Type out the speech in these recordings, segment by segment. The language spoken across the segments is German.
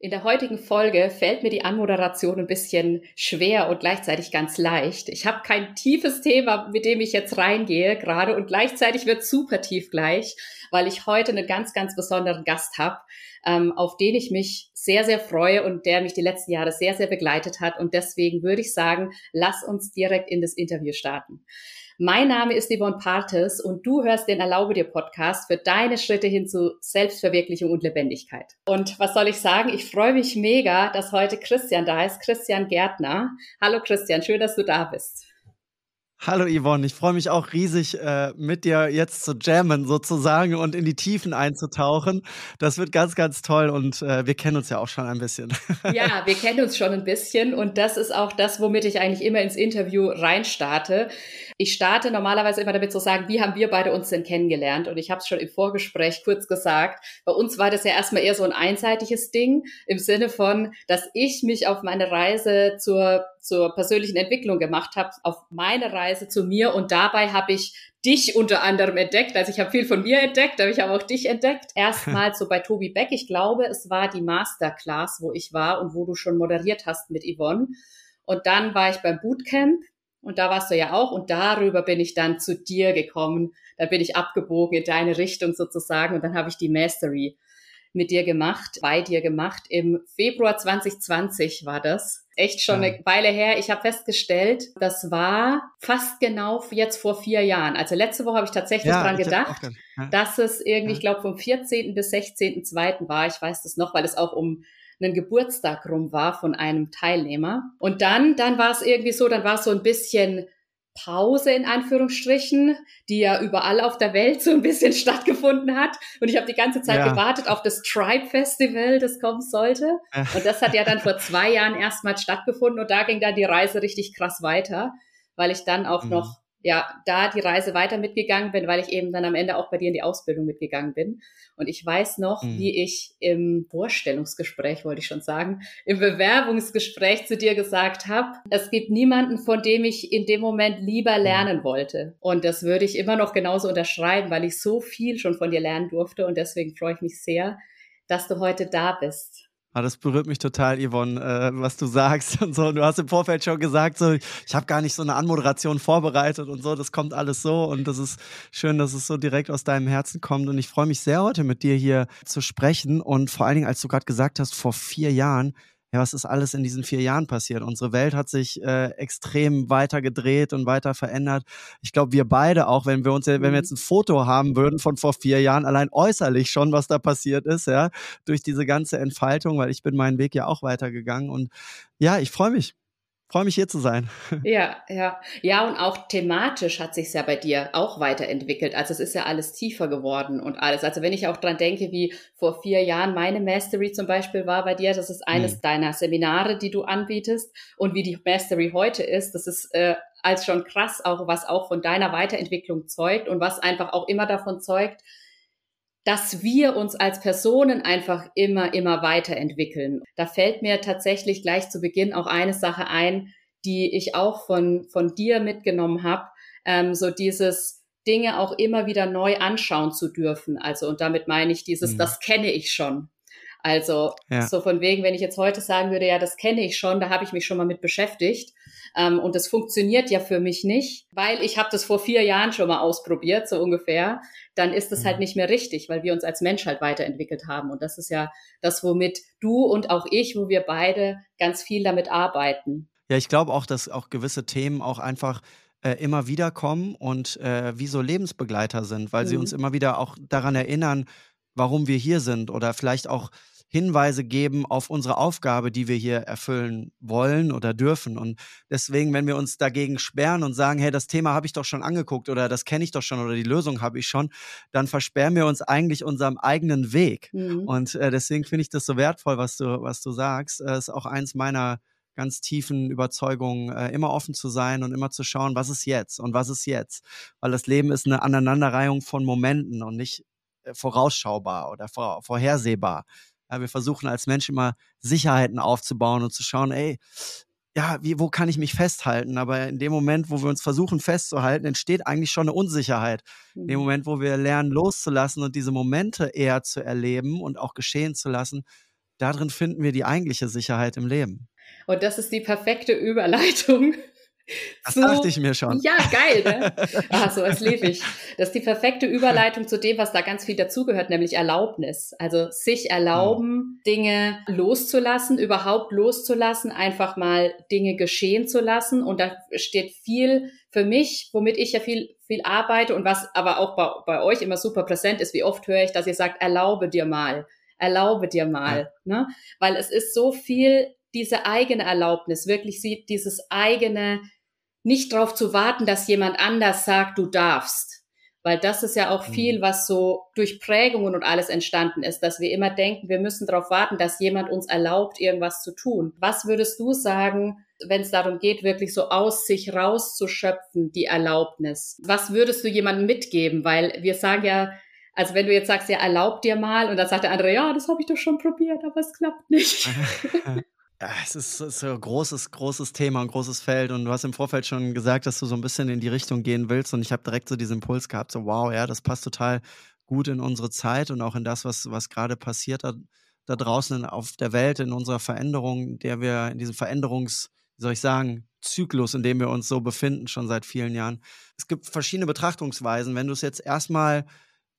In der heutigen Folge fällt mir die Anmoderation ein bisschen schwer und gleichzeitig ganz leicht. Ich habe kein tiefes Thema, mit dem ich jetzt reingehe gerade und gleichzeitig wird super tief gleich, weil ich heute einen ganz, ganz besonderen Gast habe, ähm, auf den ich mich sehr, sehr freue und der mich die letzten Jahre sehr, sehr begleitet hat. Und deswegen würde ich sagen, lass uns direkt in das Interview starten. Mein Name ist Yvonne Partes und du hörst den Erlaube dir Podcast für deine Schritte hin zu Selbstverwirklichung und Lebendigkeit. Und was soll ich sagen? Ich freue mich mega, dass heute Christian da ist, Christian Gärtner. Hallo Christian, schön, dass du da bist. Hallo Yvonne, ich freue mich auch riesig, äh, mit dir jetzt zu jammen sozusagen und in die Tiefen einzutauchen. Das wird ganz, ganz toll und äh, wir kennen uns ja auch schon ein bisschen. Ja, wir kennen uns schon ein bisschen und das ist auch das, womit ich eigentlich immer ins Interview reinstarte. Ich starte normalerweise immer damit zu sagen, wie haben wir beide uns denn kennengelernt? Und ich habe es schon im Vorgespräch kurz gesagt. Bei uns war das ja erstmal eher so ein einseitiges Ding im Sinne von, dass ich mich auf meine Reise zur, zur persönlichen Entwicklung gemacht habe, auf meine Reise zu mir. Und dabei habe ich dich unter anderem entdeckt. Also ich habe viel von mir entdeckt, aber ich habe auch dich entdeckt. Erstmal so bei Tobi Beck. Ich glaube, es war die Masterclass, wo ich war und wo du schon moderiert hast mit Yvonne. Und dann war ich beim Bootcamp und da warst du ja auch. Und darüber bin ich dann zu dir gekommen. Da bin ich abgebogen in deine Richtung sozusagen. Und dann habe ich die Mastery mit dir gemacht, bei dir gemacht. Im Februar 2020 war das. Echt schon eine Weile her. Ich habe festgestellt, das war fast genau jetzt vor vier Jahren. Also letzte Woche habe ich tatsächlich ja, dran gedacht, ja. dass es irgendwie, ja. ich glaube, vom 14. bis 16.2. war. Ich weiß das noch, weil es auch um einen Geburtstag rum war von einem Teilnehmer. Und dann, dann war es irgendwie so, dann war es so ein bisschen Pause in Anführungsstrichen, die ja überall auf der Welt so ein bisschen stattgefunden hat. Und ich habe die ganze Zeit ja. gewartet auf das Tribe Festival, das kommen sollte. Und das hat ja dann vor zwei Jahren erstmals stattgefunden und da ging dann die Reise richtig krass weiter, weil ich dann auch mhm. noch ja, da die Reise weiter mitgegangen bin, weil ich eben dann am Ende auch bei dir in die Ausbildung mitgegangen bin. Und ich weiß noch, mhm. wie ich im Vorstellungsgespräch, wollte ich schon sagen, im Bewerbungsgespräch zu dir gesagt habe, es gibt niemanden, von dem ich in dem Moment lieber mhm. lernen wollte. Und das würde ich immer noch genauso unterschreiben, weil ich so viel schon von dir lernen durfte. Und deswegen freue ich mich sehr, dass du heute da bist. Ah, das berührt mich total, Yvonne, äh, was du sagst und so. Du hast im Vorfeld schon gesagt, so, ich habe gar nicht so eine Anmoderation vorbereitet und so. Das kommt alles so und das ist schön, dass es so direkt aus deinem Herzen kommt. Und ich freue mich sehr, heute mit dir hier zu sprechen. Und vor allen Dingen, als du gerade gesagt hast, vor vier Jahren, ja, was ist alles in diesen vier Jahren passiert? Unsere Welt hat sich äh, extrem weiter gedreht und weiter verändert. Ich glaube, wir beide auch, wenn wir uns, wenn wir mhm. jetzt ein Foto haben würden von vor vier Jahren, allein äußerlich schon, was da passiert ist, ja, durch diese ganze Entfaltung, weil ich bin meinen Weg ja auch weitergegangen und ja, ich freue mich freue mich hier zu sein. Ja, ja. Ja, und auch thematisch hat sich ja bei dir auch weiterentwickelt. Also es ist ja alles tiefer geworden und alles. Also wenn ich auch dran denke, wie vor vier Jahren meine Mastery zum Beispiel war bei dir, das ist eines mhm. deiner Seminare, die du anbietest und wie die Mastery heute ist, das ist äh, als schon krass auch, was auch von deiner Weiterentwicklung zeugt und was einfach auch immer davon zeugt, dass wir uns als Personen einfach immer, immer weiterentwickeln. Da fällt mir tatsächlich gleich zu Beginn auch eine Sache ein, die ich auch von, von dir mitgenommen habe. Ähm, so dieses Dinge auch immer wieder neu anschauen zu dürfen. Also, und damit meine ich dieses, mhm. das kenne ich schon. Also ja. so von wegen, wenn ich jetzt heute sagen würde, ja, das kenne ich schon, da habe ich mich schon mal mit beschäftigt ähm, und das funktioniert ja für mich nicht, weil ich habe das vor vier Jahren schon mal ausprobiert, so ungefähr, dann ist es halt mhm. halt nicht mehr richtig, weil wir uns als Mensch halt weiterentwickelt haben und das ist ja das, womit du und auch ich, wo wir beide ganz viel damit arbeiten. Ja, ich glaube auch, dass auch gewisse Themen auch einfach äh, immer wieder kommen und äh, wie so Lebensbegleiter sind, weil mhm. sie uns immer wieder auch daran erinnern, warum wir hier sind oder vielleicht auch Hinweise geben auf unsere Aufgabe, die wir hier erfüllen wollen oder dürfen. Und deswegen, wenn wir uns dagegen sperren und sagen, hey, das Thema habe ich doch schon angeguckt oder das kenne ich doch schon oder die Lösung habe ich schon, dann versperren wir uns eigentlich unserem eigenen Weg. Mhm. Und äh, deswegen finde ich das so wertvoll, was du, was du sagst. Äh, ist auch eins meiner ganz tiefen Überzeugungen, äh, immer offen zu sein und immer zu schauen, was ist jetzt und was ist jetzt. Weil das Leben ist eine Aneinanderreihung von Momenten und nicht vorausschaubar oder vor, vorhersehbar. Ja, wir versuchen als Mensch immer Sicherheiten aufzubauen und zu schauen, ey, ja, wie, wo kann ich mich festhalten? Aber in dem Moment, wo wir uns versuchen festzuhalten, entsteht eigentlich schon eine Unsicherheit. In dem mhm. Moment, wo wir lernen loszulassen und diese Momente eher zu erleben und auch geschehen zu lassen, darin finden wir die eigentliche Sicherheit im Leben. Und das ist die perfekte Überleitung das so, dachte ich mir schon. Ja, geil, ne? Ah, so als lebe ich. Das ist die perfekte Überleitung zu dem, was da ganz viel dazugehört, nämlich Erlaubnis. Also sich erlauben, mhm. Dinge loszulassen, überhaupt loszulassen, einfach mal Dinge geschehen zu lassen. Und da steht viel für mich, womit ich ja viel, viel arbeite und was aber auch bei, bei euch immer super präsent ist. Wie oft höre ich, dass ihr sagt, erlaube dir mal erlaube dir mal, ja. ne? Weil es ist so viel diese eigene Erlaubnis, wirklich sieht dieses eigene nicht darauf zu warten, dass jemand anders sagt, du darfst. Weil das ist ja auch mhm. viel, was so durch Prägungen und alles entstanden ist, dass wir immer denken, wir müssen darauf warten, dass jemand uns erlaubt, irgendwas zu tun. Was würdest du sagen, wenn es darum geht, wirklich so aus sich rauszuschöpfen, die Erlaubnis? Was würdest du jemandem mitgeben? Weil wir sagen ja, also wenn du jetzt sagst, ja, erlaub dir mal, und dann sagt der andere, ja, das habe ich doch schon probiert, aber es klappt nicht. Ja, es ist, ist ein großes, großes Thema, ein großes Feld. Und du hast im Vorfeld schon gesagt, dass du so ein bisschen in die Richtung gehen willst. Und ich habe direkt so diesen Impuls gehabt, so wow, ja, das passt total gut in unsere Zeit und auch in das, was, was gerade passiert da, da draußen auf der Welt, in unserer Veränderung, der wir, in diesem Veränderungs, wie soll ich sagen, Zyklus, in dem wir uns so befinden, schon seit vielen Jahren. Es gibt verschiedene Betrachtungsweisen. Wenn du es jetzt erstmal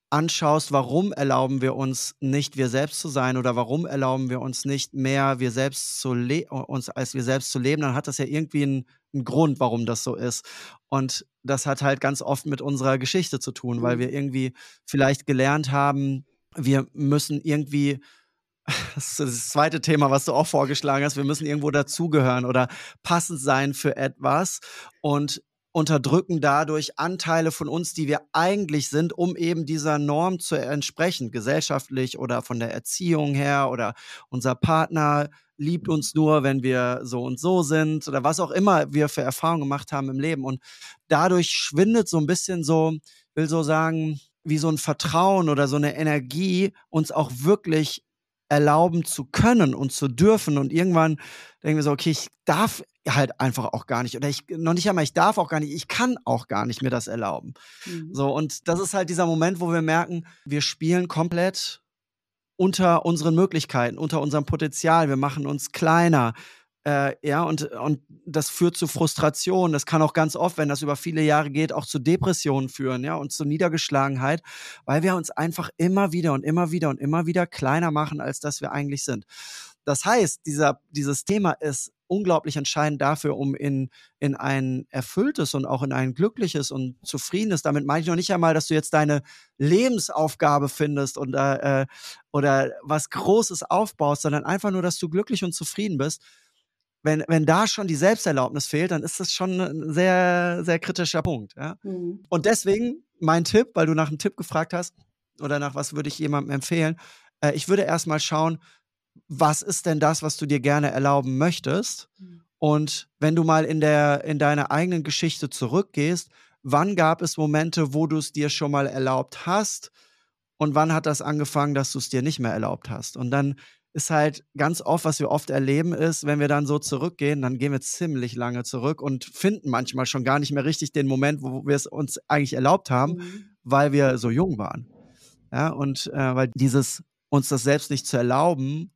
anschaust, warum erlauben wir uns nicht wir selbst zu sein oder warum erlauben wir uns nicht mehr wir selbst zu uns als wir selbst zu leben, dann hat das ja irgendwie einen, einen, Grund, warum das so ist. Und das hat halt ganz oft mit unserer Geschichte zu tun, weil mhm. wir irgendwie vielleicht gelernt haben, wir müssen irgendwie das ist das zweite Thema, was du auch vorgeschlagen hast. Wir müssen irgendwo dazugehören oder passend sein für etwas. Und unterdrücken dadurch Anteile von uns, die wir eigentlich sind, um eben dieser Norm zu entsprechen, gesellschaftlich oder von der Erziehung her oder unser Partner liebt uns nur, wenn wir so und so sind oder was auch immer wir für Erfahrungen gemacht haben im Leben. Und dadurch schwindet so ein bisschen so, will so sagen, wie so ein Vertrauen oder so eine Energie, uns auch wirklich erlauben zu können und zu dürfen. Und irgendwann denken wir so, okay, ich darf halt einfach auch gar nicht. Oder ich, noch nicht einmal, ich darf auch gar nicht, ich kann auch gar nicht mir das erlauben. Mhm. So, und das ist halt dieser Moment, wo wir merken, wir spielen komplett unter unseren Möglichkeiten, unter unserem Potenzial. Wir machen uns kleiner. Äh, ja, und, und das führt zu Frustration. Das kann auch ganz oft, wenn das über viele Jahre geht, auch zu Depressionen führen, ja, und zu Niedergeschlagenheit, weil wir uns einfach immer wieder und immer wieder und immer wieder kleiner machen, als dass wir eigentlich sind. Das heißt, dieser, dieses Thema ist unglaublich entscheidend dafür, um in, in ein erfülltes und auch in ein glückliches und zufriedenes, damit meine ich noch nicht einmal, dass du jetzt deine Lebensaufgabe findest und, äh, oder was Großes aufbaust, sondern einfach nur, dass du glücklich und zufrieden bist wenn, wenn da schon die Selbsterlaubnis fehlt, dann ist das schon ein sehr, sehr kritischer Punkt. Ja? Mhm. Und deswegen mein Tipp, weil du nach einem Tipp gefragt hast, oder nach was würde ich jemandem empfehlen, äh, ich würde erstmal schauen, was ist denn das, was du dir gerne erlauben möchtest? Mhm. Und wenn du mal in, der, in deine eigenen Geschichte zurückgehst, wann gab es Momente, wo du es dir schon mal erlaubt hast? Und wann hat das angefangen, dass du es dir nicht mehr erlaubt hast? Und dann ist halt ganz oft, was wir oft erleben, ist, wenn wir dann so zurückgehen, dann gehen wir ziemlich lange zurück und finden manchmal schon gar nicht mehr richtig den Moment, wo wir es uns eigentlich erlaubt haben, mhm. weil wir so jung waren. Ja, und äh, weil dieses uns das selbst nicht zu erlauben,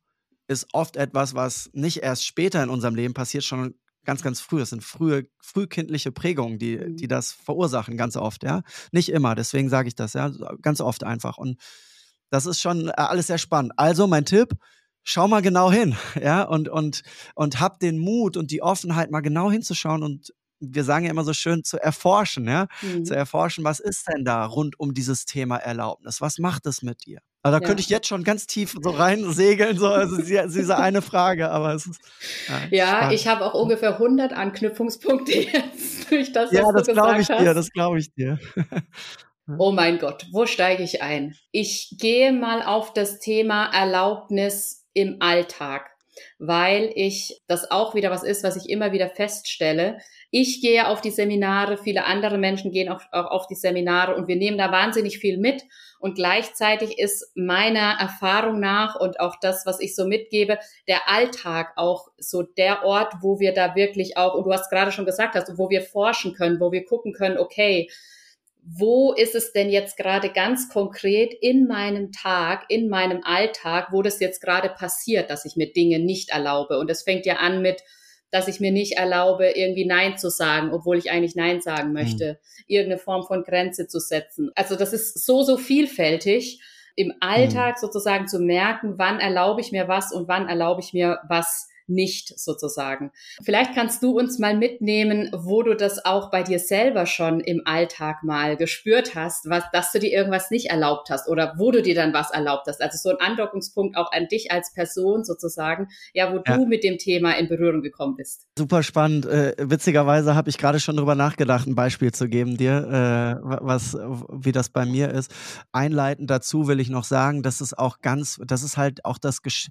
ist oft etwas, was nicht erst später in unserem Leben passiert, schon ganz, ganz früh. Es sind frühe, frühkindliche Prägungen, die, mhm. die das verursachen, ganz oft, ja. Nicht immer, deswegen sage ich das, ja, ganz oft einfach. Und das ist schon äh, alles sehr spannend. Also mein Tipp, schau mal genau hin, ja, und, und, und hab den Mut und die Offenheit, mal genau hinzuschauen und wir sagen ja immer so schön, zu erforschen, ja, mhm. zu erforschen, was ist denn da rund um dieses Thema Erlaubnis? Was macht es mit dir? Also da ja. könnte ich jetzt schon ganz tief so rein segeln, so also diese eine Frage, aber es ist ja, ja ich habe auch ungefähr 100 Anknüpfungspunkte jetzt durch das, was ja, das glaube ich hast. dir, das glaube ich dir. Oh mein Gott, wo steige ich ein? Ich gehe mal auf das Thema Erlaubnis im Alltag, weil ich das auch wieder was ist, was ich immer wieder feststelle. Ich gehe auf die Seminare, viele andere Menschen gehen auch, auch auf die Seminare und wir nehmen da wahnsinnig viel mit. Und gleichzeitig ist meiner Erfahrung nach und auch das, was ich so mitgebe, der Alltag auch so der Ort, wo wir da wirklich auch, und du hast gerade schon gesagt hast, wo wir forschen können, wo wir gucken können, okay, wo ist es denn jetzt gerade ganz konkret in meinem Tag, in meinem Alltag, wo das jetzt gerade passiert, dass ich mir Dinge nicht erlaube. Und es fängt ja an mit, dass ich mir nicht erlaube, irgendwie Nein zu sagen, obwohl ich eigentlich Nein sagen hm. möchte, mhm. irgendeine Form von Grenze zu setzen. Also das ist so, so vielfältig im Alltag mhm. sozusagen zu merken, wann erlaube ich mir was und wann erlaube ich mir was nicht sozusagen. Vielleicht kannst du uns mal mitnehmen, wo du das auch bei dir selber schon im Alltag mal gespürt hast, was, dass du dir irgendwas nicht erlaubt hast oder wo du dir dann was erlaubt hast. Also so ein Andockungspunkt auch an dich als Person sozusagen, ja, wo ja. du mit dem Thema in Berührung gekommen bist. Super spannend. Äh, witzigerweise habe ich gerade schon drüber nachgedacht, ein Beispiel zu geben dir, äh, was, wie das bei mir ist. Einleitend dazu will ich noch sagen, dass es auch ganz, das ist halt auch das Gesch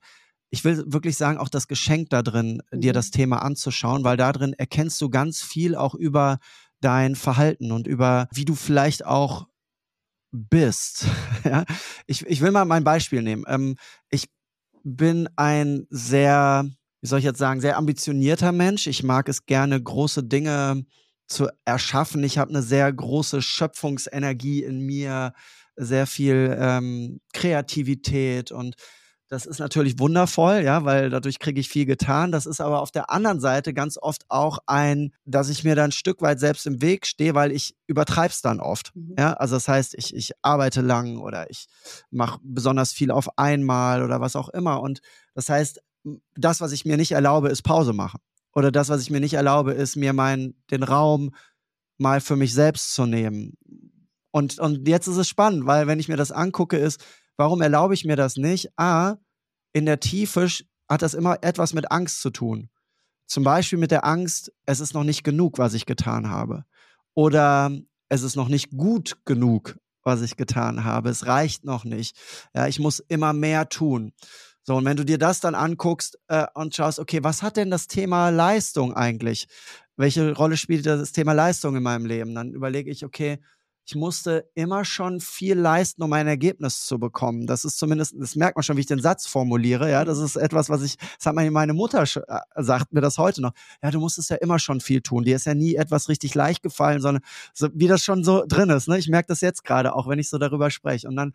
ich will wirklich sagen, auch das Geschenk da drin, mhm. dir das Thema anzuschauen, weil da drin erkennst du ganz viel auch über dein Verhalten und über wie du vielleicht auch bist. ja? ich, ich will mal mein Beispiel nehmen. Ähm, ich bin ein sehr, wie soll ich jetzt sagen, sehr ambitionierter Mensch. Ich mag es gerne, große Dinge zu erschaffen. Ich habe eine sehr große Schöpfungsenergie in mir, sehr viel ähm, Kreativität und das ist natürlich wundervoll, ja, weil dadurch kriege ich viel getan. Das ist aber auf der anderen Seite ganz oft auch ein, dass ich mir dann ein Stück weit selbst im Weg stehe, weil ich übertreibe es dann oft. Mhm. Ja, also das heißt, ich, ich arbeite lang oder ich mache besonders viel auf einmal oder was auch immer. Und das heißt, das, was ich mir nicht erlaube, ist Pause machen. Oder das, was ich mir nicht erlaube, ist mir mein, den Raum mal für mich selbst zu nehmen. Und, und jetzt ist es spannend, weil wenn ich mir das angucke, ist, Warum erlaube ich mir das nicht? A, in der Tiefe hat das immer etwas mit Angst zu tun. Zum Beispiel mit der Angst, es ist noch nicht genug, was ich getan habe. Oder es ist noch nicht gut genug, was ich getan habe. Es reicht noch nicht. Ja, ich muss immer mehr tun. So, und wenn du dir das dann anguckst äh, und schaust, okay, was hat denn das Thema Leistung eigentlich? Welche Rolle spielt das Thema Leistung in meinem Leben? Dann überlege ich, okay, ich musste immer schon viel leisten, um ein Ergebnis zu bekommen. Das ist zumindest, das merkt man schon, wie ich den Satz formuliere. Ja, das ist etwas, was ich, das hat meine Mutter äh, sagt mir das heute noch. Ja, du musstest ja immer schon viel tun. Dir ist ja nie etwas richtig leicht gefallen, sondern so, wie das schon so drin ist. Ne? Ich merke das jetzt gerade, auch wenn ich so darüber spreche. Und dann,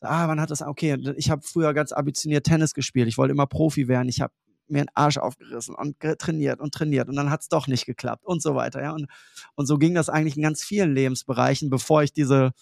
ah, wann hat das, okay, ich habe früher ganz ambitioniert Tennis gespielt. Ich wollte immer Profi werden. Ich habe mir einen Arsch aufgerissen und trainiert und trainiert und dann hat es doch nicht geklappt und so weiter. Ja? Und, und so ging das eigentlich in ganz vielen Lebensbereichen, bevor ich diese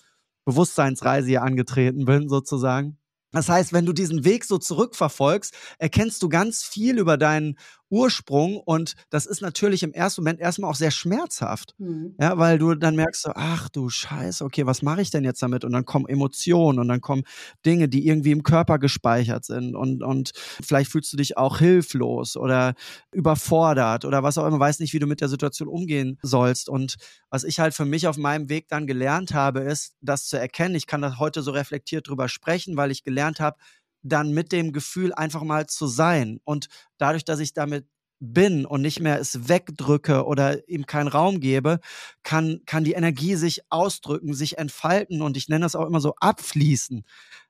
Bewusstseinsreise hier angetreten bin, sozusagen. Das heißt, wenn du diesen Weg so zurückverfolgst, erkennst du ganz viel über deinen Ursprung und das ist natürlich im ersten Moment erstmal auch sehr schmerzhaft. Mhm. Ja, weil du dann merkst so, ach du Scheiße, okay, was mache ich denn jetzt damit? Und dann kommen Emotionen und dann kommen Dinge, die irgendwie im Körper gespeichert sind und, und vielleicht fühlst du dich auch hilflos oder überfordert oder was auch immer, weiß nicht, wie du mit der Situation umgehen sollst. Und was ich halt für mich auf meinem Weg dann gelernt habe, ist, das zu erkennen. Ich kann das heute so reflektiert drüber sprechen, weil ich gelernt habe, dann mit dem Gefühl einfach mal zu sein. Und dadurch, dass ich damit bin und nicht mehr es wegdrücke oder ihm keinen Raum gebe, kann, kann die Energie sich ausdrücken, sich entfalten und ich nenne das auch immer so abfließen.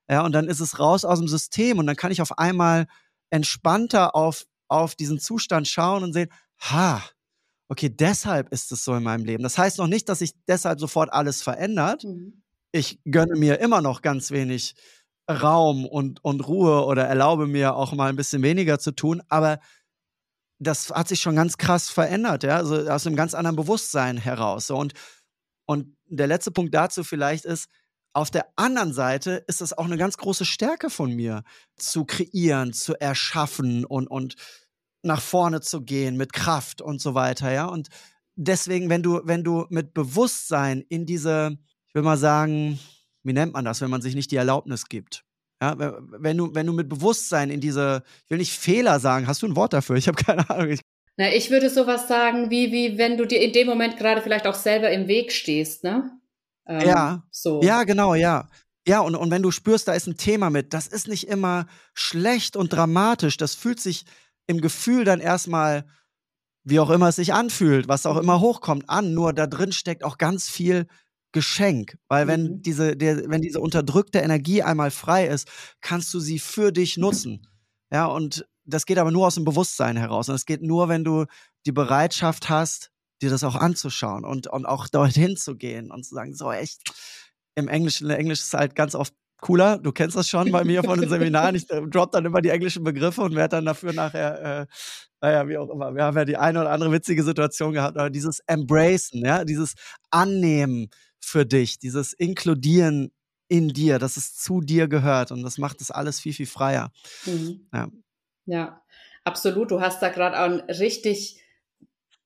Ja, und dann ist es raus aus dem System und dann kann ich auf einmal entspannter auf, auf diesen Zustand schauen und sehen, ha, okay, deshalb ist es so in meinem Leben. Das heißt noch nicht, dass sich deshalb sofort alles verändert. Mhm. Ich gönne mir immer noch ganz wenig Raum und, und Ruhe oder erlaube mir auch mal ein bisschen weniger zu tun, aber das hat sich schon ganz krass verändert, ja, also aus einem ganz anderen Bewusstsein heraus. So. Und, und der letzte Punkt dazu vielleicht ist, auf der anderen Seite ist das auch eine ganz große Stärke von mir, zu kreieren, zu erschaffen und, und nach vorne zu gehen mit Kraft und so weiter, ja. Und deswegen, wenn du, wenn du mit Bewusstsein in diese, ich will mal sagen, wie nennt man das, wenn man sich nicht die Erlaubnis gibt? Ja, wenn du, wenn du mit Bewusstsein in diese, ich will nicht Fehler sagen, hast du ein Wort dafür? Ich habe keine Ahnung. Ich Na, ich würde sowas sagen, wie, wie wenn du dir in dem Moment gerade vielleicht auch selber im Weg stehst, ne? Ähm, ja. So. Ja, genau, ja. Ja, und, und wenn du spürst, da ist ein Thema mit, das ist nicht immer schlecht und dramatisch. Das fühlt sich im Gefühl dann erstmal, wie auch immer es sich anfühlt, was auch immer hochkommt, an. Nur da drin steckt auch ganz viel Geschenk, weil wenn mhm. diese, der, wenn diese unterdrückte Energie einmal frei ist, kannst du sie für dich nutzen. Ja, und das geht aber nur aus dem Bewusstsein heraus. Und es geht nur, wenn du die Bereitschaft hast, dir das auch anzuschauen und, und auch dorthin zu gehen und zu sagen, so echt, im Englischen, in Englisch ist halt ganz oft cooler. Du kennst das schon bei mir von den Seminaren. Ich äh, drop dann immer die englischen Begriffe und werde dann dafür nachher, äh, naja, wie auch immer. Wir haben ja die eine oder andere witzige Situation gehabt, aber dieses Embracen, ja, dieses Annehmen für dich, dieses Inkludieren in dir, dass es zu dir gehört und das macht das alles viel, viel freier. Mhm. Ja. ja, absolut. Du hast da gerade auch einen richtig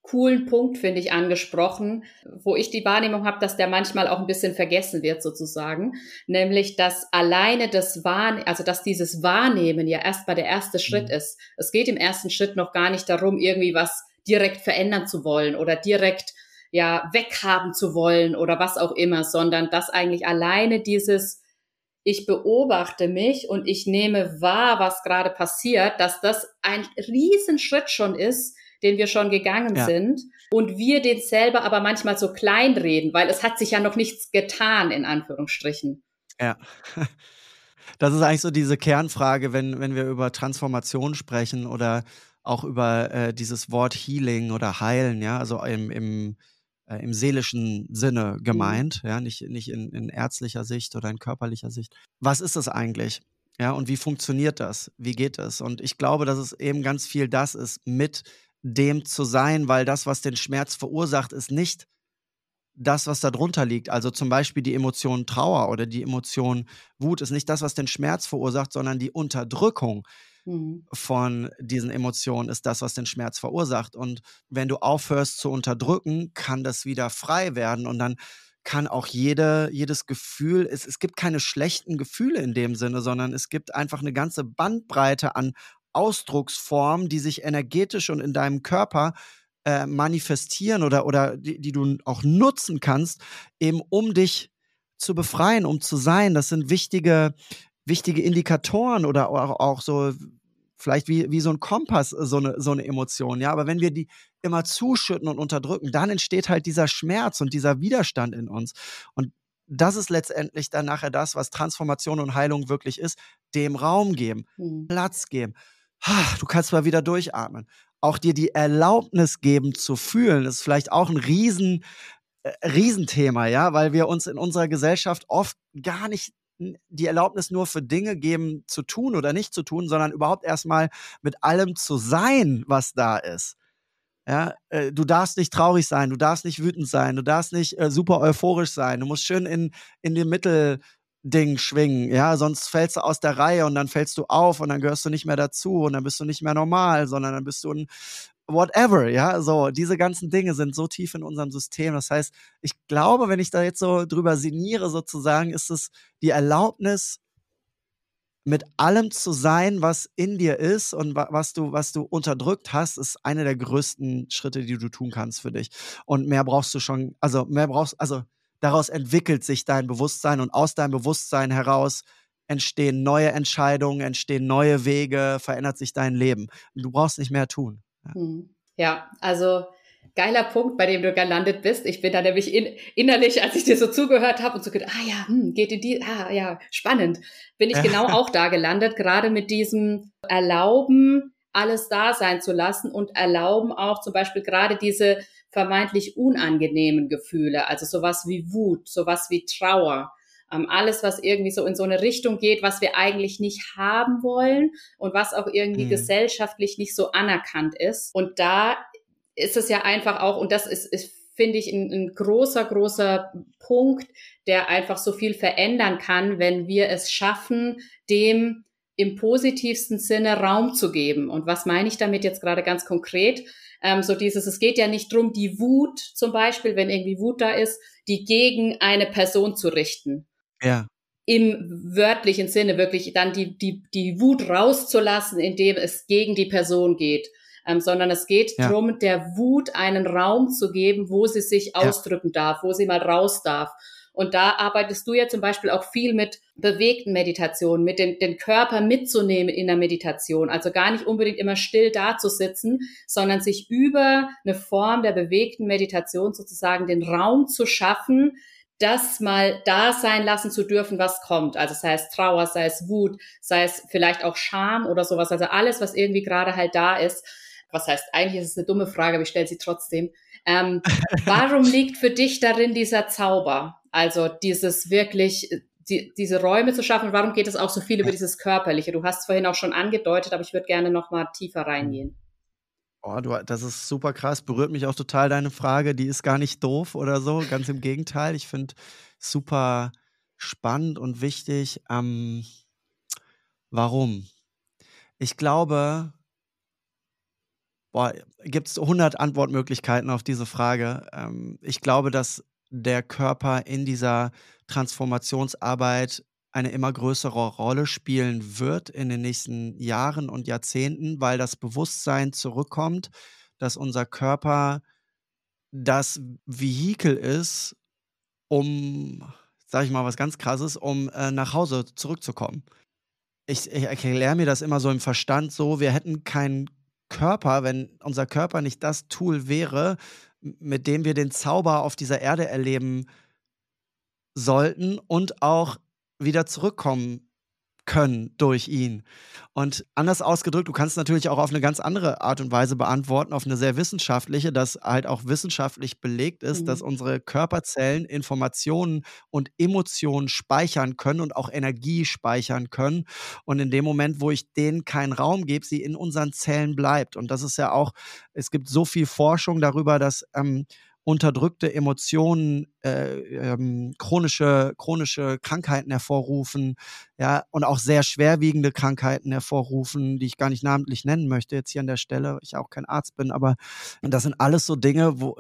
coolen Punkt, finde ich, angesprochen, wo ich die Wahrnehmung habe, dass der manchmal auch ein bisschen vergessen wird, sozusagen. Nämlich, dass alleine das Wahrnehmen, also dass dieses Wahrnehmen ja erstmal der erste Schritt mhm. ist. Es geht im ersten Schritt noch gar nicht darum, irgendwie was direkt verändern zu wollen oder direkt ja weghaben zu wollen oder was auch immer, sondern dass eigentlich alleine dieses ich beobachte mich und ich nehme wahr, was gerade passiert, dass das ein Riesenschritt schon ist, den wir schon gegangen ja. sind und wir den selber aber manchmal so kleinreden, weil es hat sich ja noch nichts getan, in Anführungsstrichen. Ja. Das ist eigentlich so diese Kernfrage, wenn, wenn wir über Transformation sprechen oder auch über äh, dieses Wort Healing oder Heilen, ja, also im, im, äh, im seelischen Sinne gemeint, mhm. ja, nicht, nicht in, in ärztlicher Sicht oder in körperlicher Sicht. Was ist das eigentlich? Ja, und wie funktioniert das? Wie geht es? Und ich glaube, dass es eben ganz viel das ist, mit dem zu sein, weil das, was den Schmerz verursacht, ist nicht das, was darunter liegt. Also zum Beispiel die Emotion Trauer oder die Emotion Wut ist nicht das, was den Schmerz verursacht, sondern die Unterdrückung mhm. von diesen Emotionen ist das, was den Schmerz verursacht. Und wenn du aufhörst zu unterdrücken, kann das wieder frei werden und dann kann auch jede, jedes Gefühl, es, es gibt keine schlechten Gefühle in dem Sinne, sondern es gibt einfach eine ganze Bandbreite an Ausdrucksformen, die sich energetisch und in deinem Körper äh, manifestieren oder, oder die, die du auch nutzen kannst, eben um dich zu befreien, um zu sein. Das sind wichtige, wichtige Indikatoren oder auch, auch so vielleicht wie, wie so ein Kompass, äh, so eine, so eine Emotion, ja. Aber wenn wir die immer zuschütten und unterdrücken, dann entsteht halt dieser Schmerz und dieser Widerstand in uns. Und das ist letztendlich dann nachher das, was Transformation und Heilung wirklich ist, dem Raum geben, mhm. Platz geben du kannst mal wieder durchatmen. Auch dir die Erlaubnis geben zu fühlen, ist vielleicht auch ein Riesen, äh, Riesenthema, ja, weil wir uns in unserer Gesellschaft oft gar nicht die Erlaubnis nur für Dinge geben, zu tun oder nicht zu tun, sondern überhaupt erstmal mit allem zu sein, was da ist. Ja, äh, du darfst nicht traurig sein, du darfst nicht wütend sein, du darfst nicht äh, super euphorisch sein, du musst schön in, in dem Mittel, Ding schwingen, ja, sonst fällst du aus der Reihe und dann fällst du auf und dann gehörst du nicht mehr dazu und dann bist du nicht mehr normal, sondern dann bist du ein whatever, ja, so, diese ganzen Dinge sind so tief in unserem System. Das heißt, ich glaube, wenn ich da jetzt so drüber sinniere sozusagen, ist es die Erlaubnis, mit allem zu sein, was in dir ist und was du, was du unterdrückt hast, ist einer der größten Schritte, die du tun kannst für dich. Und mehr brauchst du schon, also mehr brauchst, also daraus entwickelt sich dein Bewusstsein und aus deinem Bewusstsein heraus entstehen neue Entscheidungen, entstehen neue Wege, verändert sich dein Leben. Du brauchst nicht mehr tun. Ja, hm. ja also geiler Punkt, bei dem du gelandet bist. Ich bin da nämlich in, innerlich, als ich dir so zugehört habe und so gedacht, ah ja, hm, geht in die, ah ja, spannend, bin ich genau auch da gelandet, gerade mit diesem Erlauben, alles da sein zu lassen und erlauben auch zum Beispiel gerade diese vermeintlich unangenehmen Gefühle, also sowas wie Wut, sowas wie Trauer, ähm, alles, was irgendwie so in so eine Richtung geht, was wir eigentlich nicht haben wollen und was auch irgendwie mhm. gesellschaftlich nicht so anerkannt ist. Und da ist es ja einfach auch, und das ist, ist finde ich, ein, ein großer, großer Punkt, der einfach so viel verändern kann, wenn wir es schaffen, dem im positivsten Sinne Raum zu geben. Und was meine ich damit jetzt gerade ganz konkret? Ähm, so dieses, es geht ja nicht drum, die Wut zum Beispiel, wenn irgendwie Wut da ist, die gegen eine Person zu richten. Ja. Im wörtlichen Sinne wirklich dann die, die, die Wut rauszulassen, indem es gegen die Person geht. Ähm, sondern es geht ja. darum, der Wut einen Raum zu geben, wo sie sich ja. ausdrücken darf, wo sie mal raus darf. Und da arbeitest du ja zum Beispiel auch viel mit bewegten Meditationen, mit den, den Körper mitzunehmen in der Meditation. Also gar nicht unbedingt immer still da zu sitzen, sondern sich über eine Form der bewegten Meditation sozusagen den Raum zu schaffen, das mal da sein lassen zu dürfen, was kommt. Also sei es Trauer, sei es Wut, sei es vielleicht auch Scham oder sowas. Also alles, was irgendwie gerade halt da ist. Was heißt, eigentlich ist es eine dumme Frage, aber ich stelle sie trotzdem. Ähm, warum liegt für dich darin dieser Zauber? Also dieses wirklich, die, diese Räume zu schaffen. warum geht es auch so viel über dieses Körperliche? Du hast es vorhin auch schon angedeutet, aber ich würde gerne noch mal tiefer reingehen. Oh, du, das ist super krass. Berührt mich auch total deine Frage. Die ist gar nicht doof oder so. Ganz im Gegenteil. Ich finde super spannend und wichtig. Ähm, warum? Ich glaube, gibt es 100 Antwortmöglichkeiten auf diese Frage. Ähm, ich glaube, dass der Körper in dieser Transformationsarbeit eine immer größere Rolle spielen wird in den nächsten Jahren und Jahrzehnten, weil das Bewusstsein zurückkommt, dass unser Körper das Vehikel ist, um, sage ich mal was ganz Krasses, um äh, nach Hause zurückzukommen. Ich, ich erkläre mir das immer so im Verstand so, wir hätten keinen Körper, wenn unser Körper nicht das Tool wäre, mit dem wir den Zauber auf dieser Erde erleben sollten und auch wieder zurückkommen können durch ihn. Und anders ausgedrückt, du kannst natürlich auch auf eine ganz andere Art und Weise beantworten, auf eine sehr wissenschaftliche, dass halt auch wissenschaftlich belegt ist, mhm. dass unsere Körperzellen Informationen und Emotionen speichern können und auch Energie speichern können. Und in dem Moment, wo ich denen keinen Raum gebe, sie in unseren Zellen bleibt. Und das ist ja auch, es gibt so viel Forschung darüber, dass ähm, unterdrückte Emotionen, äh, ähm, chronische, chronische Krankheiten hervorrufen, ja, und auch sehr schwerwiegende Krankheiten hervorrufen, die ich gar nicht namentlich nennen möchte jetzt hier an der Stelle, ich auch kein Arzt bin, aber das sind alles so Dinge, wo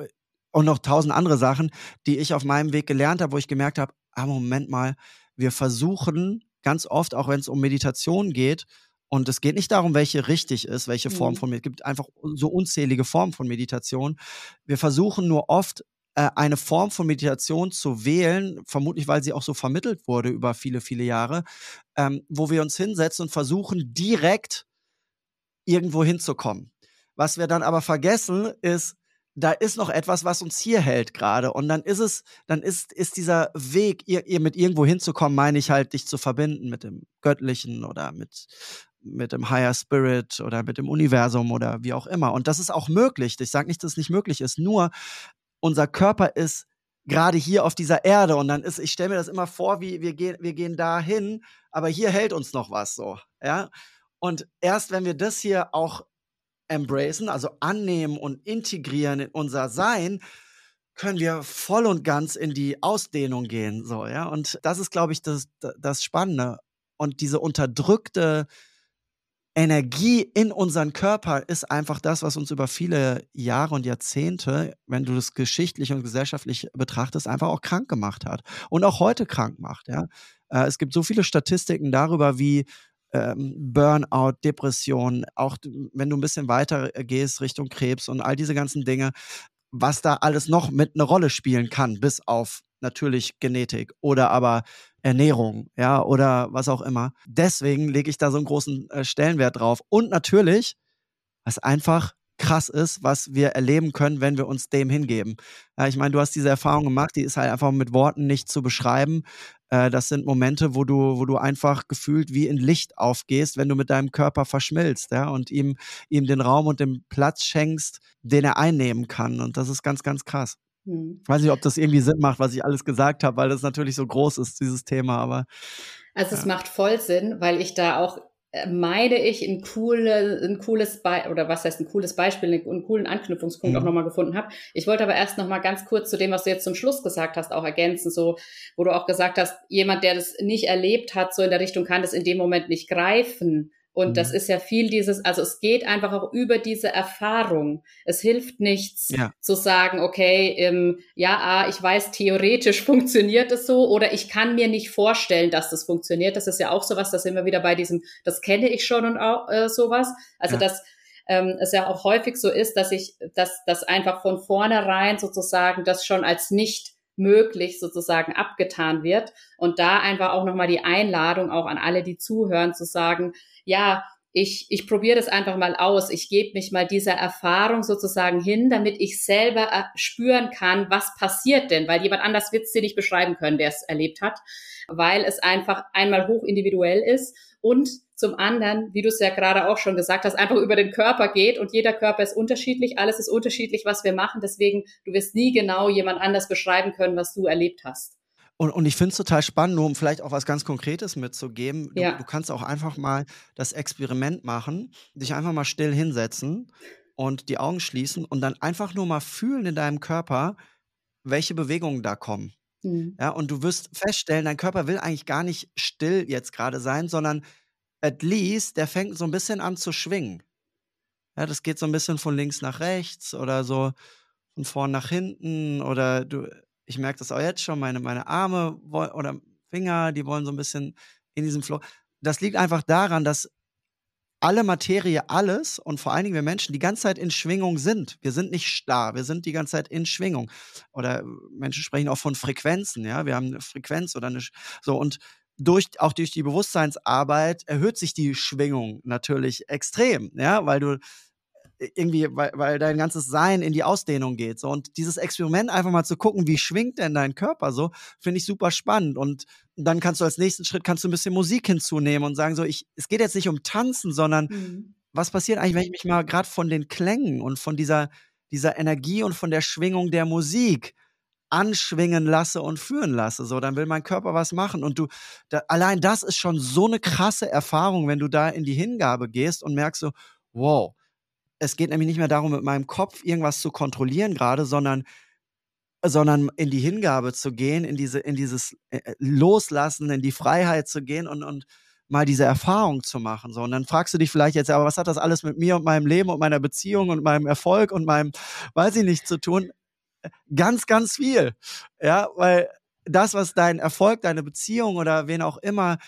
und noch tausend andere Sachen, die ich auf meinem Weg gelernt habe, wo ich gemerkt habe, ah, Moment mal, wir versuchen ganz oft, auch wenn es um Meditation geht, und es geht nicht darum, welche richtig ist, welche Form mhm. von, es gibt einfach so unzählige Formen von Meditation. Wir versuchen nur oft, äh, eine Form von Meditation zu wählen, vermutlich weil sie auch so vermittelt wurde über viele, viele Jahre, ähm, wo wir uns hinsetzen und versuchen, direkt irgendwo hinzukommen. Was wir dann aber vergessen, ist, da ist noch etwas, was uns hier hält gerade. Und dann ist es, dann ist, ist dieser Weg, ihr, ihr mit irgendwo hinzukommen, meine ich halt, dich zu verbinden mit dem Göttlichen oder mit mit dem Higher Spirit oder mit dem Universum oder wie auch immer. Und das ist auch möglich. Ich sage nicht, dass es nicht möglich ist. Nur unser Körper ist gerade hier auf dieser Erde und dann ist, ich stelle mir das immer vor, wie wir gehen, wir gehen dahin, aber hier hält uns noch was so, ja. Und erst wenn wir das hier auch embracen, also annehmen und integrieren in unser Sein, können wir voll und ganz in die Ausdehnung gehen, so, ja. Und das ist, glaube ich, das, das Spannende. Und diese unterdrückte Energie in unseren Körper ist einfach das, was uns über viele Jahre und Jahrzehnte, wenn du das geschichtlich und gesellschaftlich betrachtest, einfach auch krank gemacht hat und auch heute krank macht. Ja, äh, es gibt so viele Statistiken darüber, wie ähm, Burnout, Depression, auch wenn du ein bisschen weiter gehst Richtung Krebs und all diese ganzen Dinge, was da alles noch mit eine Rolle spielen kann, bis auf natürlich Genetik oder aber Ernährung, ja, oder was auch immer. Deswegen lege ich da so einen großen äh, Stellenwert drauf. Und natürlich, was einfach krass ist, was wir erleben können, wenn wir uns dem hingeben. Ja, ich meine, du hast diese Erfahrung gemacht, die ist halt einfach mit Worten nicht zu beschreiben. Äh, das sind Momente, wo du, wo du einfach gefühlt wie in Licht aufgehst, wenn du mit deinem Körper verschmilzt, ja, und ihm, ihm den Raum und den Platz schenkst, den er einnehmen kann. Und das ist ganz, ganz krass. Hm. Ich weiß nicht, ob das irgendwie Sinn macht, was ich alles gesagt habe, weil das natürlich so groß ist, dieses Thema, aber. Also ja. es macht voll Sinn, weil ich da auch äh, meine ich ein, coole, ein cooles Be oder was heißt ein cooles Beispiel, einen coolen Anknüpfungspunkt mhm. auch nochmal gefunden habe. Ich wollte aber erst nochmal ganz kurz zu dem, was du jetzt zum Schluss gesagt hast, auch ergänzen, so, wo du auch gesagt hast, jemand, der das nicht erlebt hat, so in der Richtung kann das in dem Moment nicht greifen. Und mhm. das ist ja viel dieses, also es geht einfach auch über diese Erfahrung. Es hilft nichts ja. zu sagen, okay, ähm, ja, ah, ich weiß, theoretisch funktioniert es so oder ich kann mir nicht vorstellen, dass das funktioniert. Das ist ja auch sowas, das immer wieder bei diesem, das kenne ich schon und auch äh, sowas. Also ja. dass ähm, es ja auch häufig so ist, dass ich, dass das einfach von vornherein sozusagen das schon als nicht möglich sozusagen abgetan wird. Und da einfach auch nochmal die Einladung auch an alle, die zuhören, zu sagen, ja, ich, ich probiere das einfach mal aus. Ich gebe mich mal dieser Erfahrung sozusagen hin, damit ich selber äh, spüren kann, was passiert denn, weil jemand anders wird es dir nicht beschreiben können, der es erlebt hat, weil es einfach einmal hoch individuell ist und zum anderen, wie du es ja gerade auch schon gesagt hast, einfach über den Körper geht und jeder Körper ist unterschiedlich, alles ist unterschiedlich, was wir machen. Deswegen, du wirst nie genau jemand anders beschreiben können, was du erlebt hast. Und, und ich finde es total spannend, nur um vielleicht auch was ganz Konkretes mitzugeben. Du, ja. du kannst auch einfach mal das Experiment machen, dich einfach mal still hinsetzen und die Augen schließen und dann einfach nur mal fühlen in deinem Körper, welche Bewegungen da kommen. Mhm. Ja, und du wirst feststellen, dein Körper will eigentlich gar nicht still jetzt gerade sein, sondern at least, der fängt so ein bisschen an zu schwingen. Ja, das geht so ein bisschen von links nach rechts oder so von vorn nach hinten oder du, ich merke das auch jetzt schon, meine, meine Arme oder Finger, die wollen so ein bisschen in diesem Flow. Das liegt einfach daran, dass alle Materie, alles und vor allen Dingen wir Menschen die ganze Zeit in Schwingung sind. Wir sind nicht starr, wir sind die ganze Zeit in Schwingung. Oder Menschen sprechen auch von Frequenzen, ja. Wir haben eine Frequenz oder eine, so und durch, auch durch die Bewusstseinsarbeit erhöht sich die Schwingung natürlich extrem, ja, weil du irgendwie, weil, weil dein ganzes Sein in die Ausdehnung geht. So. Und dieses Experiment einfach mal zu gucken, wie schwingt denn dein Körper so, finde ich super spannend. Und dann kannst du als nächsten Schritt kannst du ein bisschen Musik hinzunehmen und sagen, so, ich, es geht jetzt nicht um Tanzen, sondern mhm. was passiert eigentlich, wenn ich mich mal gerade von den Klängen und von dieser, dieser Energie und von der Schwingung der Musik anschwingen lasse und führen lasse. So, dann will mein Körper was machen. Und du, da, allein das ist schon so eine krasse Erfahrung, wenn du da in die Hingabe gehst und merkst so, wow, es geht nämlich nicht mehr darum, mit meinem Kopf irgendwas zu kontrollieren gerade, sondern sondern in die Hingabe zu gehen, in diese, in dieses äh, äh, Loslassen, in die Freiheit zu gehen und, und mal diese Erfahrung zu machen. So, und dann fragst du dich vielleicht jetzt, aber was hat das alles mit mir und meinem Leben und meiner Beziehung und meinem Erfolg und meinem, weiß ich nicht, zu tun? Ganz, ganz viel. Ja, weil das, was dein Erfolg, deine Beziehung oder wen auch immer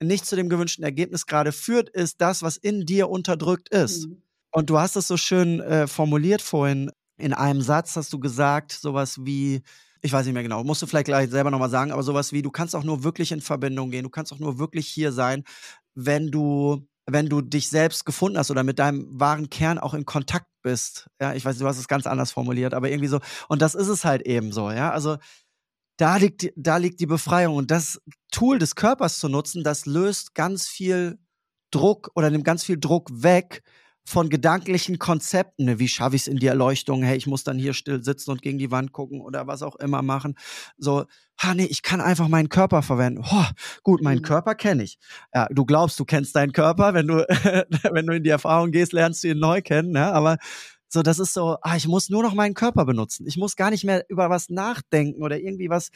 nicht zu dem gewünschten Ergebnis gerade führt, ist das, was in dir unterdrückt ist. Mhm. Und du hast es so schön äh, formuliert vorhin. In einem Satz hast du gesagt, sowas wie, ich weiß nicht mehr genau, musst du vielleicht gleich selber nochmal sagen, aber sowas wie, du kannst auch nur wirklich in Verbindung gehen, du kannst auch nur wirklich hier sein, wenn du, wenn du dich selbst gefunden hast oder mit deinem wahren Kern auch in Kontakt bist. Ja, ich weiß, du hast es ganz anders formuliert, aber irgendwie so. Und das ist es halt eben so, ja. Also da liegt, da liegt die Befreiung. Und das Tool des Körpers zu nutzen, das löst ganz viel Druck oder nimmt ganz viel Druck weg, von gedanklichen Konzepten, ne? wie schaffe ich es in die Erleuchtung, hey, ich muss dann hier still sitzen und gegen die Wand gucken oder was auch immer machen. So, ha nee, ich kann einfach meinen Körper verwenden. Oh, gut, meinen mhm. Körper kenne ich. Ja, du glaubst, du kennst deinen Körper, wenn du wenn du in die Erfahrung gehst, lernst du ihn neu kennen, ne? aber so, das ist so, ah, ich muss nur noch meinen Körper benutzen. Ich muss gar nicht mehr über was nachdenken oder irgendwie was,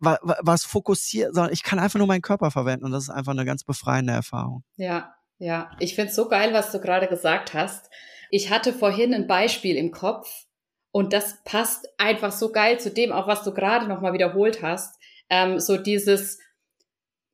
was, was fokussiert, sondern ich kann einfach nur meinen Körper verwenden und das ist einfach eine ganz befreiende Erfahrung. Ja, ja, ich finde es so geil, was du gerade gesagt hast. Ich hatte vorhin ein Beispiel im Kopf und das passt einfach so geil zu dem, auch was du gerade nochmal wiederholt hast. Ähm, so dieses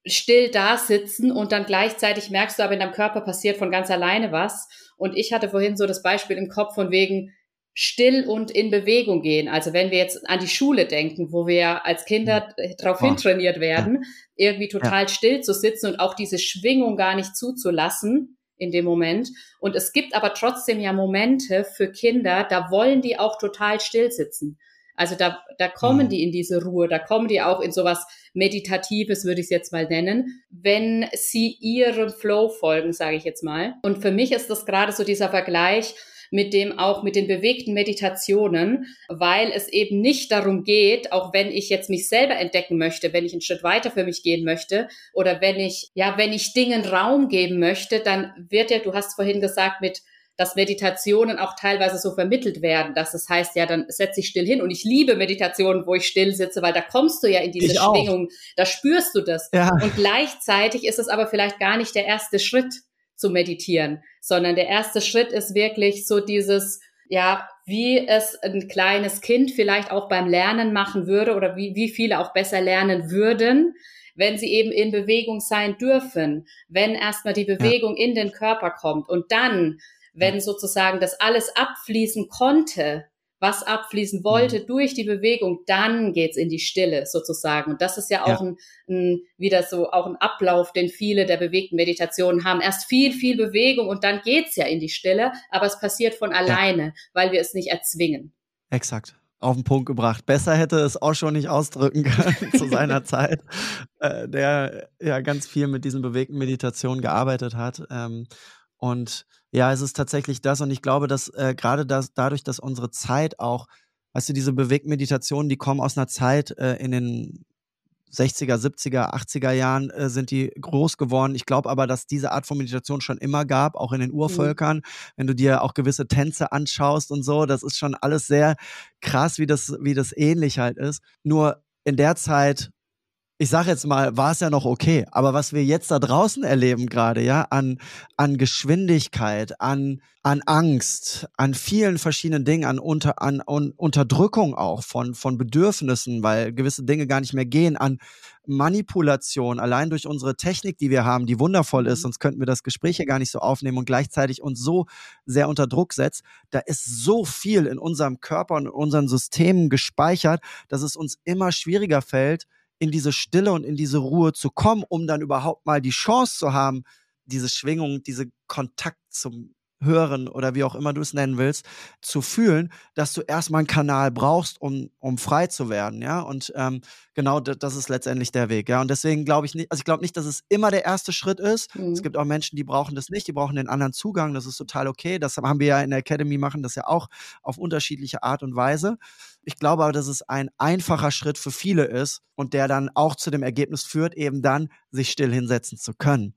still da sitzen und dann gleichzeitig merkst du aber in deinem Körper passiert von ganz alleine was. Und ich hatte vorhin so das Beispiel im Kopf von wegen, still und in Bewegung gehen. Also wenn wir jetzt an die Schule denken, wo wir als Kinder darauf hintrainiert werden, irgendwie total ja. still zu sitzen und auch diese Schwingung gar nicht zuzulassen in dem Moment. Und es gibt aber trotzdem ja Momente für Kinder, da wollen die auch total still sitzen. Also da, da kommen mhm. die in diese Ruhe, da kommen die auch in sowas Meditatives, würde ich es jetzt mal nennen, wenn sie ihrem Flow folgen, sage ich jetzt mal. Und für mich ist das gerade so dieser Vergleich, mit dem auch mit den bewegten Meditationen, weil es eben nicht darum geht, auch wenn ich jetzt mich selber entdecken möchte, wenn ich einen Schritt weiter für mich gehen möchte oder wenn ich, ja, wenn ich Dingen Raum geben möchte, dann wird ja, du hast vorhin gesagt, mit dass Meditationen auch teilweise so vermittelt werden, dass es heißt, ja, dann setz ich still hin. Und ich liebe Meditationen, wo ich still sitze, weil da kommst du ja in diese Schwingung, da spürst du das. Ja. Und gleichzeitig ist es aber vielleicht gar nicht der erste Schritt zu meditieren, sondern der erste Schritt ist wirklich so dieses, ja, wie es ein kleines Kind vielleicht auch beim Lernen machen würde oder wie, wie viele auch besser lernen würden, wenn sie eben in Bewegung sein dürfen, wenn erstmal die Bewegung in den Körper kommt und dann, wenn sozusagen das alles abfließen konnte, was abfließen wollte mhm. durch die Bewegung, dann geht's in die Stille sozusagen. Und das ist ja auch ja. Ein, ein, wieder so auch ein Ablauf, den viele der bewegten Meditationen haben. Erst viel, viel Bewegung und dann geht's ja in die Stille, aber es passiert von alleine, ja. weil wir es nicht erzwingen. Exakt. auf den Punkt gebracht. Besser hätte es auch schon nicht ausdrücken können zu seiner Zeit, äh, der ja ganz viel mit diesen bewegten Meditationen gearbeitet hat. Ähm, und ja, es ist tatsächlich das. Und ich glaube, dass äh, gerade das, dadurch, dass unsere Zeit auch, weißt du, diese bewegten Meditationen, die kommen aus einer Zeit äh, in den 60er, 70er, 80er Jahren äh, sind die groß geworden. Ich glaube aber, dass diese Art von Meditation schon immer gab, auch in den mhm. Urvölkern. Mhm. Wenn du dir auch gewisse Tänze anschaust und so, das ist schon alles sehr krass, wie das, wie das ähnlich halt ist. Nur in der Zeit ich sage jetzt mal, war es ja noch okay. Aber was wir jetzt da draußen erleben gerade, ja, an, an Geschwindigkeit, an, an Angst, an vielen verschiedenen Dingen, an, unter, an, an Unterdrückung auch von, von Bedürfnissen, weil gewisse Dinge gar nicht mehr gehen, an Manipulation, allein durch unsere Technik, die wir haben, die wundervoll ist, mhm. sonst könnten wir das Gespräch ja gar nicht so aufnehmen und gleichzeitig uns so sehr unter Druck setzt. Da ist so viel in unserem Körper und in unseren Systemen gespeichert, dass es uns immer schwieriger fällt, in diese Stille und in diese Ruhe zu kommen, um dann überhaupt mal die Chance zu haben, diese Schwingung, diese Kontakt zum hören oder wie auch immer du es nennen willst, zu fühlen, dass du erstmal einen Kanal brauchst, um, um frei zu werden, ja. Und ähm, genau das ist letztendlich der Weg, ja. Und deswegen glaube ich nicht, also ich glaube nicht, dass es immer der erste Schritt ist. Mhm. Es gibt auch Menschen, die brauchen das nicht, die brauchen den anderen Zugang, das ist total okay. Das haben wir ja in der Academy, machen das ja auch auf unterschiedliche Art und Weise. Ich glaube aber, dass es ein einfacher Schritt für viele ist und der dann auch zu dem Ergebnis führt, eben dann sich still hinsetzen zu können.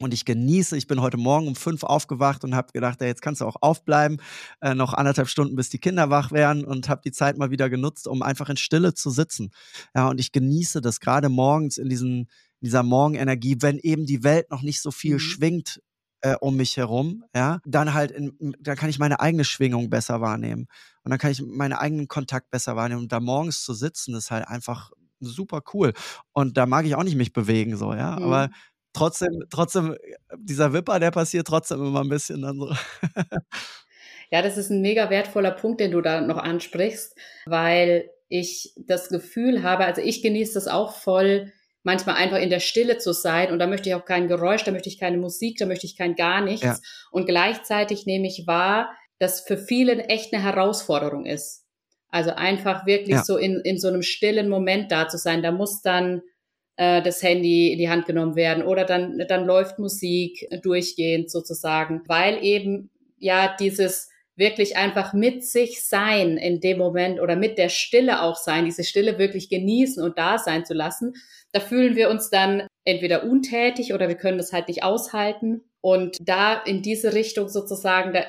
Und ich genieße, ich bin heute Morgen um fünf aufgewacht und habe gedacht, ja, jetzt kannst du auch aufbleiben, äh, noch anderthalb Stunden, bis die Kinder wach werden und habe die Zeit mal wieder genutzt, um einfach in Stille zu sitzen. Ja, und ich genieße das gerade morgens in, diesen, in dieser Morgenenergie, wenn eben die Welt noch nicht so viel mhm. schwingt äh, um mich herum, ja, dann halt, in, dann kann ich meine eigene Schwingung besser wahrnehmen und dann kann ich meinen eigenen Kontakt besser wahrnehmen. Und da morgens zu sitzen, ist halt einfach super cool. Und da mag ich auch nicht mich bewegen, so, ja, mhm. aber trotzdem, trotzdem, dieser Wipper, der passiert trotzdem immer ein bisschen dann so. Ja, das ist ein mega wertvoller Punkt, den du da noch ansprichst, weil ich das Gefühl habe, also ich genieße das auch voll, manchmal einfach in der Stille zu sein und da möchte ich auch kein Geräusch, da möchte ich keine Musik, da möchte ich kein gar nichts. Ja. Und gleichzeitig nehme ich wahr, dass für viele echt eine Herausforderung ist. Also einfach wirklich ja. so in, in so einem stillen Moment da zu sein. Da muss dann äh, das Handy in die Hand genommen werden oder dann, dann läuft Musik durchgehend sozusagen, weil eben ja dieses wirklich einfach mit sich sein in dem Moment oder mit der Stille auch sein, diese Stille wirklich genießen und da sein zu lassen. Da fühlen wir uns dann entweder untätig oder wir können das halt nicht aushalten. Und da in diese Richtung sozusagen, da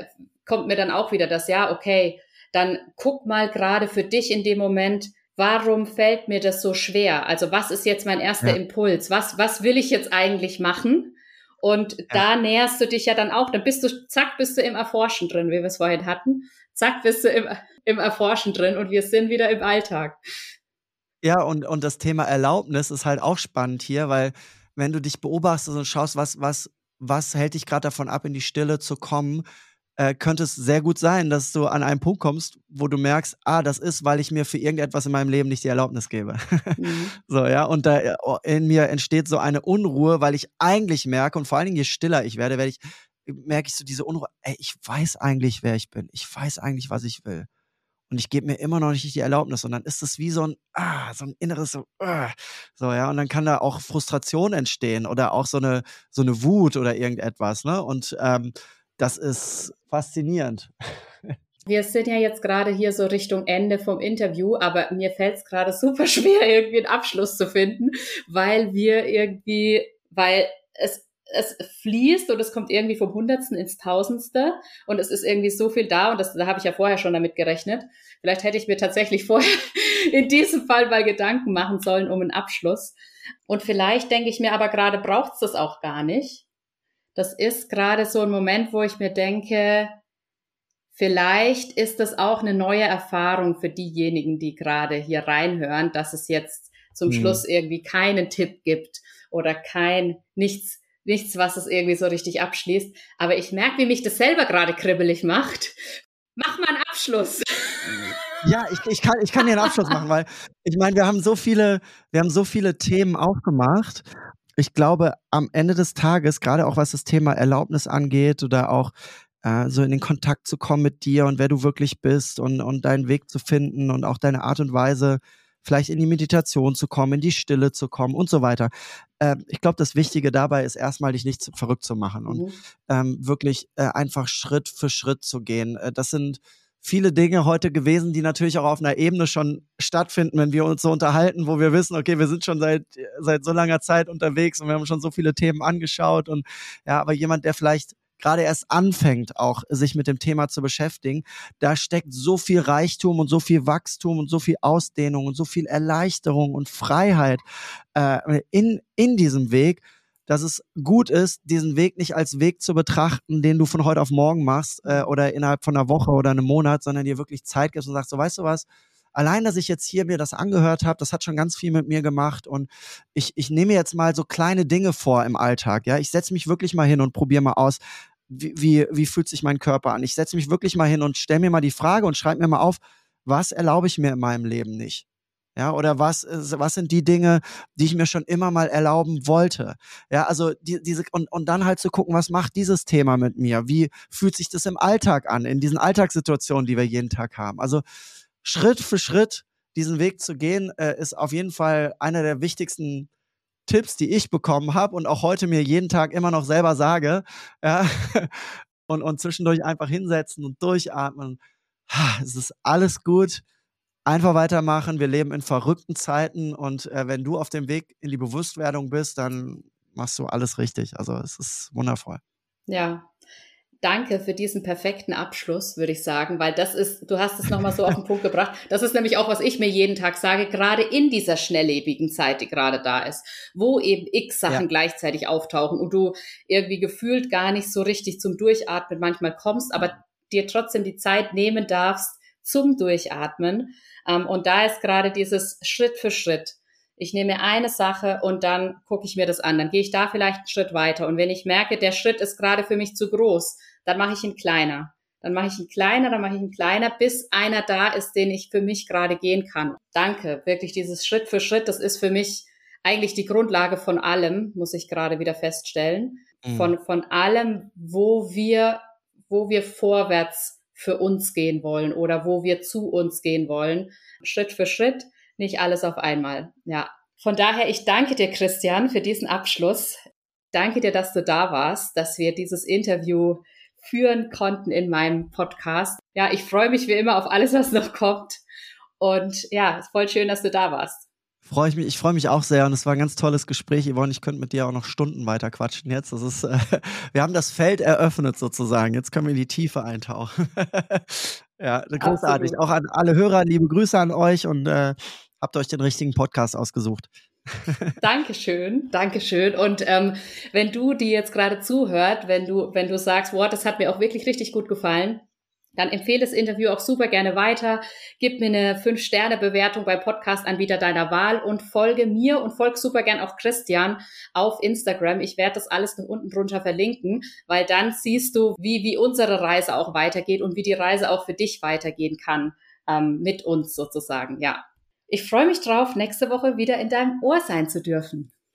kommt mir dann auch wieder das, ja, okay, dann guck mal gerade für dich in dem Moment, warum fällt mir das so schwer? Also was ist jetzt mein erster ja. Impuls? Was, was will ich jetzt eigentlich machen? Und ja. da näherst du dich ja dann auch, dann bist du, zack, bist du im Erforschen drin, wie wir es vorhin hatten. Zack, bist du im, im Erforschen drin und wir sind wieder im Alltag. Ja, und, und das Thema Erlaubnis ist halt auch spannend hier, weil wenn du dich beobachtest und schaust, was, was, was hält dich gerade davon ab, in die Stille zu kommen, äh, könnte es sehr gut sein, dass du an einen Punkt kommst, wo du merkst, ah, das ist, weil ich mir für irgendetwas in meinem Leben nicht die Erlaubnis gebe. Mhm. so, ja, und da äh, in mir entsteht so eine Unruhe, weil ich eigentlich merke, und vor allen Dingen, je stiller ich werde, werde ich, merke ich so diese Unruhe, ey, ich weiß eigentlich, wer ich bin. Ich weiß eigentlich, was ich will. Und ich gebe mir immer noch nicht die Erlaubnis. Und dann ist es wie so ein, ah, so ein inneres, so, ah, so, ja. Und dann kann da auch Frustration entstehen oder auch so eine, so eine Wut oder irgendetwas, ne? Und ähm, das ist faszinierend. Wir sind ja jetzt gerade hier so Richtung Ende vom Interview, aber mir fällt es gerade super schwer, irgendwie einen Abschluss zu finden, weil wir irgendwie, weil es es fließt und es kommt irgendwie vom Hundertsten ins Tausendste und es ist irgendwie so viel da und das, da habe ich ja vorher schon damit gerechnet. Vielleicht hätte ich mir tatsächlich vorher in diesem Fall mal Gedanken machen sollen um einen Abschluss. Und vielleicht denke ich mir aber gerade braucht es das auch gar nicht, das ist gerade so ein Moment, wo ich mir denke, vielleicht ist das auch eine neue Erfahrung für diejenigen, die gerade hier reinhören, dass es jetzt zum mhm. Schluss irgendwie keinen Tipp gibt oder kein nichts nichts, was es irgendwie so richtig abschließt. Aber ich merke, wie mich das selber gerade kribbelig macht. Mach mal einen Abschluss. Ja, ich, ich, kann, ich kann dir einen Abschluss machen, weil ich meine, wir haben so viele, wir haben so viele Themen aufgemacht ich glaube, am Ende des Tages, gerade auch was das Thema Erlaubnis angeht oder auch äh, so in den Kontakt zu kommen mit dir und wer du wirklich bist und, und deinen Weg zu finden und auch deine Art und Weise, vielleicht in die Meditation zu kommen, in die Stille zu kommen und so weiter. Äh, ich glaube, das Wichtige dabei ist erstmal, dich nicht zu, verrückt zu machen und mhm. ähm, wirklich äh, einfach Schritt für Schritt zu gehen. Äh, das sind viele Dinge heute gewesen, die natürlich auch auf einer Ebene schon stattfinden, wenn wir uns so unterhalten, wo wir wissen, okay, wir sind schon seit, seit so langer Zeit unterwegs und wir haben schon so viele Themen angeschaut und ja, aber jemand, der vielleicht gerade erst anfängt, auch sich mit dem Thema zu beschäftigen, da steckt so viel Reichtum und so viel Wachstum und so viel Ausdehnung und so viel Erleichterung und Freiheit äh, in, in diesem Weg, dass es gut ist, diesen Weg nicht als Weg zu betrachten, den du von heute auf morgen machst äh, oder innerhalb von einer Woche oder einem Monat, sondern dir wirklich Zeit gibst und sagst, so weißt du was, allein, dass ich jetzt hier mir das angehört habe, das hat schon ganz viel mit mir gemacht und ich, ich nehme jetzt mal so kleine Dinge vor im Alltag, ja, ich setze mich wirklich mal hin und probiere mal aus, wie, wie, wie fühlt sich mein Körper an? Ich setze mich wirklich mal hin und stelle mir mal die Frage und schreibe mir mal auf, was erlaube ich mir in meinem Leben nicht? Ja, oder was, was sind die Dinge, die ich mir schon immer mal erlauben wollte? Ja, also die, diese, und, und dann halt zu gucken, was macht dieses Thema mit mir? Wie fühlt sich das im Alltag an, in diesen Alltagssituationen, die wir jeden Tag haben? Also Schritt für Schritt diesen Weg zu gehen, äh, ist auf jeden Fall einer der wichtigsten Tipps, die ich bekommen habe und auch heute mir jeden Tag immer noch selber sage. Ja, und, und zwischendurch einfach hinsetzen und durchatmen. Es ist alles gut einfach weitermachen. Wir leben in verrückten Zeiten und äh, wenn du auf dem Weg in die Bewusstwerdung bist, dann machst du alles richtig. Also es ist wundervoll. Ja. Danke für diesen perfekten Abschluss, würde ich sagen, weil das ist, du hast es nochmal so auf den Punkt gebracht. Das ist nämlich auch, was ich mir jeden Tag sage, gerade in dieser schnelllebigen Zeit, die gerade da ist, wo eben x Sachen ja. gleichzeitig auftauchen und du irgendwie gefühlt gar nicht so richtig zum Durchatmen manchmal kommst, aber dir trotzdem die Zeit nehmen darfst zum Durchatmen ähm, und da ist gerade dieses Schritt für Schritt. Ich nehme eine Sache und dann gucke ich mir das an. Dann gehe ich da vielleicht einen Schritt weiter. Und wenn ich merke, der Schritt ist gerade für mich zu groß, dann mache ich ihn kleiner. Dann mache ich ihn kleiner, dann mache ich ihn kleiner, bis einer da ist, den ich für mich gerade gehen kann. Danke. Wirklich dieses Schritt für Schritt, das ist für mich eigentlich die Grundlage von allem, muss ich gerade wieder feststellen. Mhm. Von, von allem, wo wir, wo wir vorwärts für uns gehen wollen oder wo wir zu uns gehen wollen. Schritt für Schritt, nicht alles auf einmal. Ja. Von daher, ich danke dir, Christian, für diesen Abschluss. Danke dir, dass du da warst, dass wir dieses Interview führen konnten in meinem Podcast. Ja, ich freue mich wie immer auf alles, was noch kommt. Und ja, es ist voll schön, dass du da warst. Freue ich mich, ich freue mich auch sehr und es war ein ganz tolles Gespräch, Yvonne. Ich könnte mit dir auch noch Stunden weiter quatschen jetzt. Das ist, äh, wir haben das Feld eröffnet sozusagen. Jetzt können wir in die Tiefe eintauchen. ja, großartig. Absolut. Auch an alle Hörer, liebe Grüße an euch und äh, habt euch den richtigen Podcast ausgesucht. Dankeschön, Dankeschön. Und ähm, wenn du die jetzt gerade zuhört, wenn du, wenn du sagst, wow, das hat mir auch wirklich richtig gut gefallen, dann empfehle das Interview auch super gerne weiter. Gib mir eine 5-Sterne-Bewertung bei Podcast-Anbieter deiner Wahl und folge mir und folge super gern auch Christian auf Instagram. Ich werde das alles noch unten drunter verlinken, weil dann siehst du, wie, wie unsere Reise auch weitergeht und wie die Reise auch für dich weitergehen kann ähm, mit uns sozusagen. Ja. Ich freue mich drauf, nächste Woche wieder in deinem Ohr sein zu dürfen.